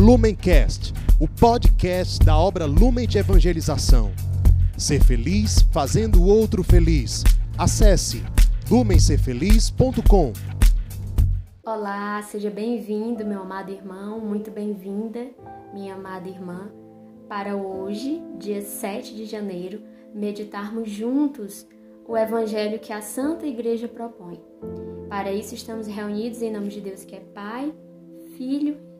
Lumencast, o podcast da obra Lumen de Evangelização. Ser feliz fazendo o outro feliz. Acesse lumencerfeliz.com. Olá, seja bem-vindo, meu amado irmão, muito bem-vinda, minha amada irmã, para hoje, dia 7 de janeiro, meditarmos juntos o evangelho que a Santa Igreja propõe. Para isso estamos reunidos em nome de Deus que é Pai, Filho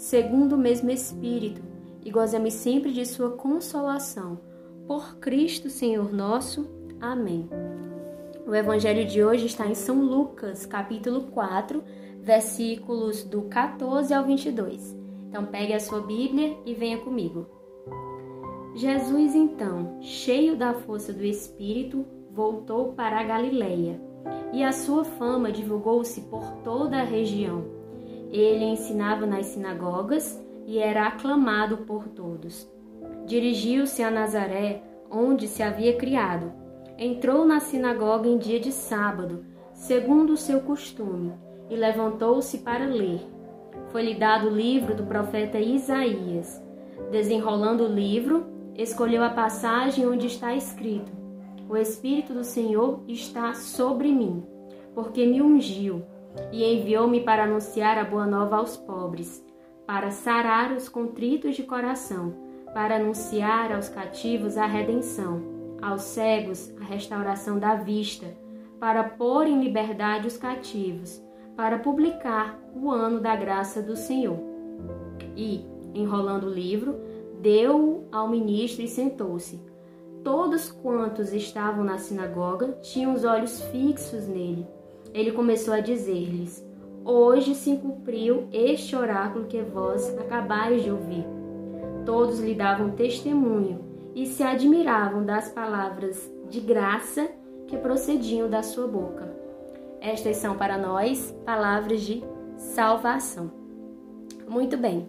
segundo o mesmo Espírito, e gozemos sempre de Sua consolação. Por Cristo, Senhor nosso. Amém. O Evangelho de hoje está em São Lucas, capítulo 4, versículos do 14 ao 22. Então, pegue a sua Bíblia e venha comigo. Jesus, então, cheio da força do Espírito, voltou para a Galileia, e a sua fama divulgou-se por toda a região. Ele ensinava nas sinagogas e era aclamado por todos. Dirigiu-se a Nazaré, onde se havia criado. Entrou na sinagoga em dia de sábado, segundo o seu costume, e levantou-se para ler. Foi-lhe dado o livro do profeta Isaías. Desenrolando o livro, escolheu a passagem onde está escrito: o Espírito do Senhor está sobre mim, porque me ungiu e enviou-me para anunciar a boa nova aos pobres, para sarar os contritos de coração, para anunciar aos cativos a redenção, aos cegos a restauração da vista, para pôr em liberdade os cativos, para publicar o ano da graça do Senhor. E, enrolando o livro, deu-o ao ministro e sentou-se. Todos quantos estavam na sinagoga tinham os olhos fixos nele. Ele começou a dizer-lhes: Hoje se cumpriu este oráculo que vós acabais de ouvir. Todos lhe davam testemunho e se admiravam das palavras de graça que procediam da sua boca. Estas são para nós palavras de salvação. Muito bem.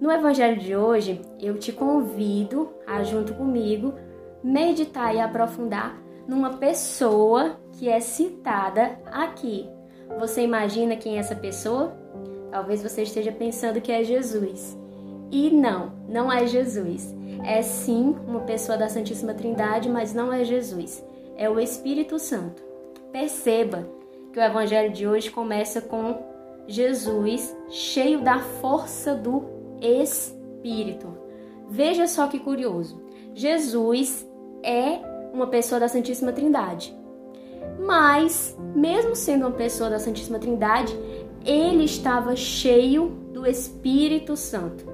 No evangelho de hoje, eu te convido a junto comigo meditar e aprofundar numa pessoa que é citada aqui. Você imagina quem é essa pessoa? Talvez você esteja pensando que é Jesus. E não, não é Jesus. É sim uma pessoa da Santíssima Trindade, mas não é Jesus. É o Espírito Santo. Perceba que o evangelho de hoje começa com Jesus cheio da força do Espírito. Veja só que curioso. Jesus é uma pessoa da Santíssima Trindade. Mas, mesmo sendo uma pessoa da Santíssima Trindade, ele estava cheio do Espírito Santo.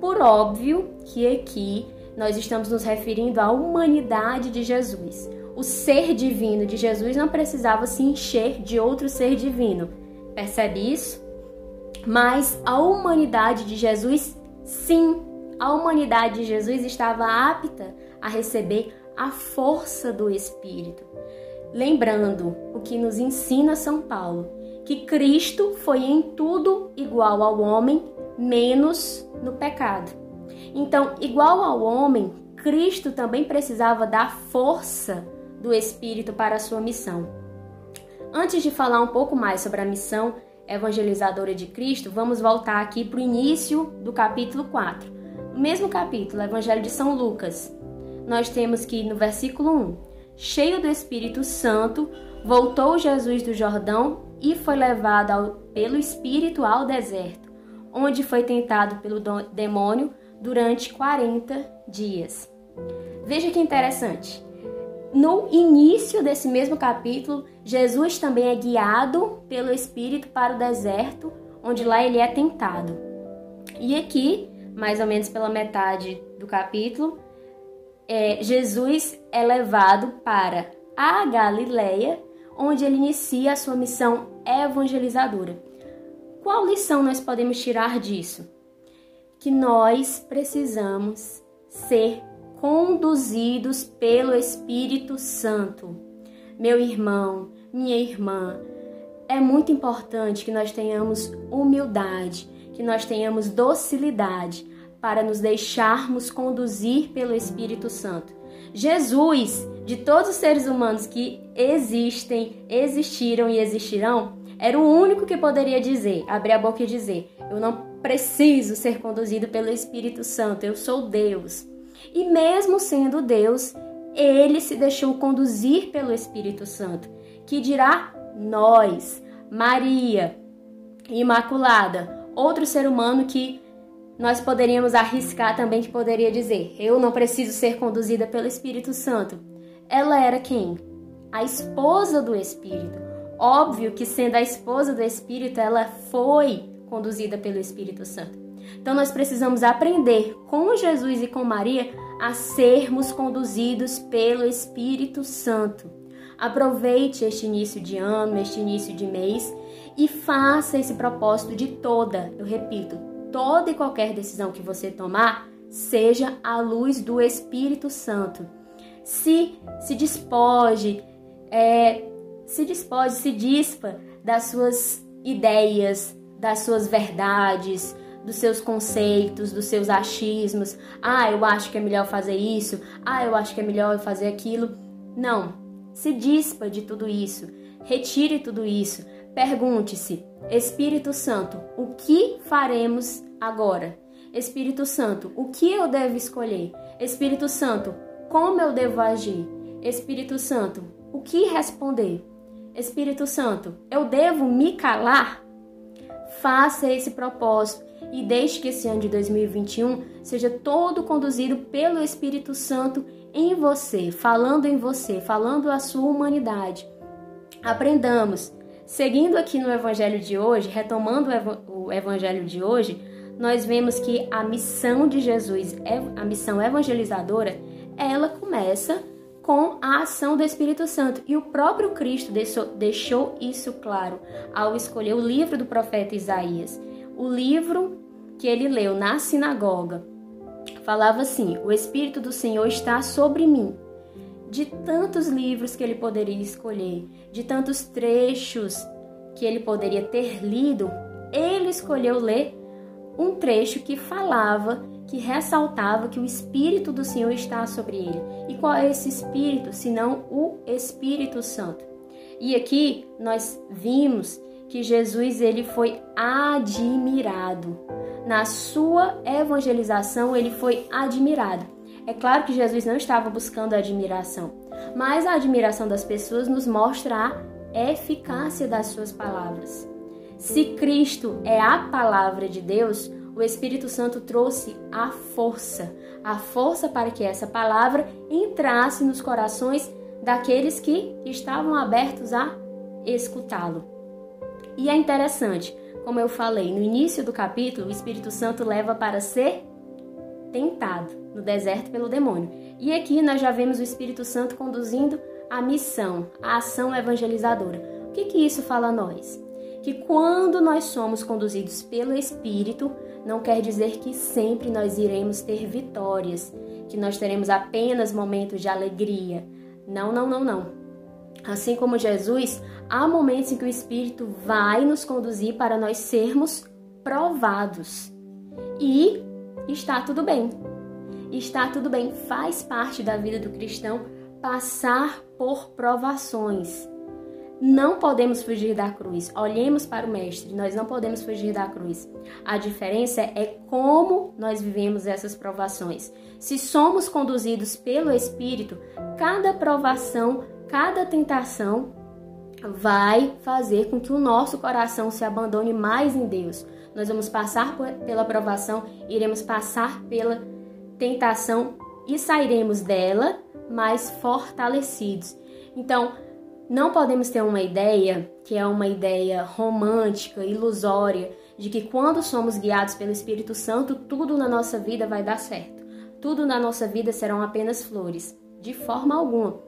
Por óbvio que aqui nós estamos nos referindo à humanidade de Jesus. O ser divino de Jesus não precisava se encher de outro ser divino. Percebe isso? Mas a humanidade de Jesus, sim, a humanidade de Jesus estava apta a receber a força do Espírito. Lembrando o que nos ensina São Paulo, que Cristo foi em tudo igual ao homem, menos no pecado. Então, igual ao homem, Cristo também precisava da força do Espírito para a sua missão. Antes de falar um pouco mais sobre a missão evangelizadora de Cristo, vamos voltar aqui para o início do capítulo 4. No mesmo capítulo, Evangelho de São Lucas, nós temos que no versículo 1, cheio do Espírito Santo, voltou Jesus do Jordão e foi levado ao, pelo Espírito ao deserto, onde foi tentado pelo demônio durante 40 dias. Veja que interessante. No início desse mesmo capítulo, Jesus também é guiado pelo Espírito para o deserto, onde lá ele é tentado. E aqui, mais ou menos pela metade do capítulo, é, Jesus é levado para a Galileia, onde ele inicia a sua missão evangelizadora. Qual lição nós podemos tirar disso? que nós precisamos ser conduzidos pelo Espírito Santo. Meu irmão, minha irmã, é muito importante que nós tenhamos humildade, que nós tenhamos docilidade para nos deixarmos conduzir pelo Espírito Santo. Jesus, de todos os seres humanos que existem, existiram e existirão, era o único que poderia dizer, abrir a boca e dizer: Eu não preciso ser conduzido pelo Espírito Santo, eu sou Deus. E mesmo sendo Deus, ele se deixou conduzir pelo Espírito Santo, que dirá nós, Maria, Imaculada, outro ser humano que nós poderíamos arriscar também que poderia dizer: Eu não preciso ser conduzida pelo Espírito Santo. Ela era quem? A esposa do Espírito. Óbvio que, sendo a esposa do Espírito, ela foi conduzida pelo Espírito Santo. Então nós precisamos aprender com Jesus e com Maria a sermos conduzidos pelo Espírito Santo. Aproveite este início de ano, este início de mês e faça esse propósito de toda, eu repito, toda e qualquer decisão que você tomar, seja à luz do Espírito Santo. Se se despoje, é, se despoje, se dispa das suas ideias, das suas verdades, dos seus conceitos, dos seus achismos. Ah, eu acho que é melhor fazer isso. Ah, eu acho que é melhor fazer aquilo. Não. Se dispa de tudo isso. Retire tudo isso. Pergunte-se: Espírito Santo, o que faremos agora? Espírito Santo, o que eu devo escolher? Espírito Santo, como eu devo agir? Espírito Santo, o que responder? Espírito Santo, eu devo me calar? Faça esse propósito e deixe que esse ano de 2021 seja todo conduzido pelo Espírito Santo em você, falando em você, falando a sua humanidade. Aprendamos. Seguindo aqui no evangelho de hoje, retomando o evangelho de hoje, nós vemos que a missão de Jesus, a missão evangelizadora, ela começa com a ação do Espírito Santo. E o próprio Cristo deixou isso claro ao escolher o livro do profeta Isaías. O livro que ele leu na sinagoga falava assim: O Espírito do Senhor está sobre mim. De tantos livros que ele poderia escolher, de tantos trechos que ele poderia ter lido, ele escolheu ler um trecho que falava que ressaltava que o Espírito do Senhor está sobre ele. E qual é esse Espírito, senão o Espírito Santo? E aqui nós vimos que Jesus ele foi admirado. Na sua evangelização ele foi admirado. É claro que Jesus não estava buscando admiração, mas a admiração das pessoas nos mostra a eficácia das suas palavras. Se Cristo é a palavra de Deus, o Espírito Santo trouxe a força, a força para que essa palavra entrasse nos corações daqueles que estavam abertos a escutá-lo. E é interessante, como eu falei no início do capítulo, o Espírito Santo leva para ser tentado no deserto pelo demônio. E aqui nós já vemos o Espírito Santo conduzindo a missão, a ação evangelizadora. O que, que isso fala a nós? Que quando nós somos conduzidos pelo Espírito, não quer dizer que sempre nós iremos ter vitórias, que nós teremos apenas momentos de alegria. Não, não, não, não. Assim como Jesus, há momentos em que o Espírito vai nos conduzir para nós sermos provados. E está tudo bem. Está tudo bem, faz parte da vida do cristão passar por provações. Não podemos fugir da cruz. Olhemos para o Mestre, nós não podemos fugir da cruz. A diferença é como nós vivemos essas provações. Se somos conduzidos pelo Espírito, cada provação, cada tentação vai fazer com que o nosso coração se abandone mais em Deus. Nós vamos passar pela provação, iremos passar pela tentação e sairemos dela mais fortalecidos. Então, não podemos ter uma ideia que é uma ideia romântica, ilusória, de que quando somos guiados pelo Espírito Santo, tudo na nossa vida vai dar certo. Tudo na nossa vida serão apenas flores. De forma alguma.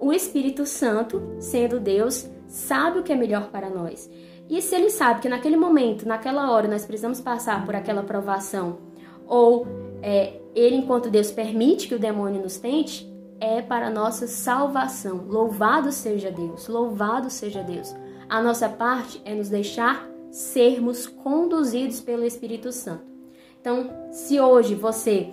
O Espírito Santo, sendo Deus, sabe o que é melhor para nós. E se ele sabe que naquele momento, naquela hora, nós precisamos passar por aquela provação, ou é, ele, enquanto Deus permite que o demônio nos tente, é para nossa salvação. Louvado seja Deus, louvado seja Deus. A nossa parte é nos deixar sermos conduzidos pelo Espírito Santo. Então, se hoje você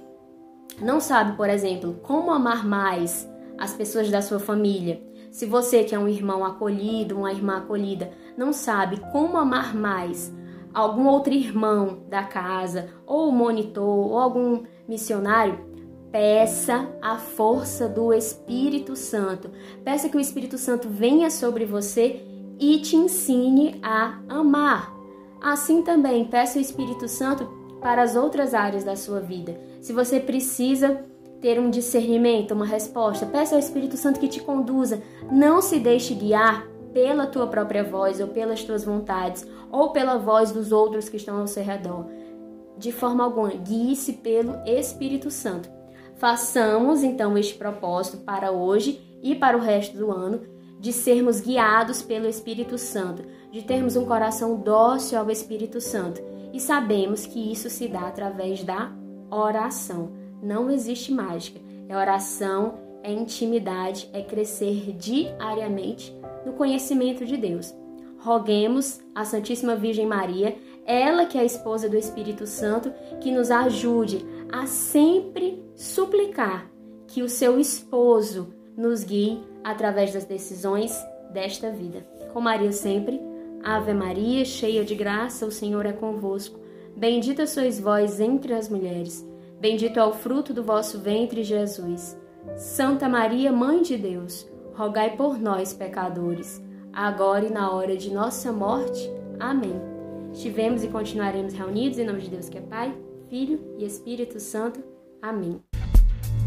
não sabe, por exemplo, como amar mais as pessoas da sua família, se você que é um irmão acolhido, uma irmã acolhida, não sabe como amar mais algum outro irmão da casa, ou monitor, ou algum missionário, peça a força do Espírito Santo. Peça que o Espírito Santo venha sobre você e te ensine a amar. Assim também, peça o Espírito Santo para as outras áreas da sua vida. Se você precisa ter um discernimento, uma resposta, peça ao Espírito Santo que te conduza. Não se deixe guiar pela tua própria voz ou pelas tuas vontades ou pela voz dos outros que estão ao seu redor. De forma alguma, guie-se pelo Espírito Santo. Façamos então este propósito para hoje e para o resto do ano de sermos guiados pelo Espírito Santo, de termos um coração dócil ao Espírito Santo. E sabemos que isso se dá através da oração. Não existe mágica. É oração, é intimidade, é crescer diariamente no conhecimento de Deus. Roguemos a Santíssima Virgem Maria, ela que é a esposa do Espírito Santo, que nos ajude a sempre suplicar que o seu esposo nos guie através das decisões desta vida. Com Maria sempre, Ave Maria, cheia de graça, o Senhor é convosco. Bendita sois vós entre as mulheres, bendito é o fruto do vosso ventre, Jesus. Santa Maria, Mãe de Deus, rogai por nós, pecadores, agora e na hora de nossa morte. Amém. Estivemos e continuaremos reunidos em nome de Deus que é Pai, Filho e Espírito Santo. Amém.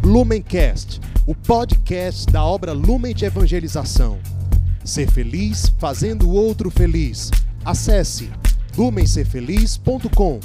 Lumencast, o podcast da obra Lumen de Evangelização. Ser feliz fazendo o outro feliz. Acesse lumencerfeliz.com.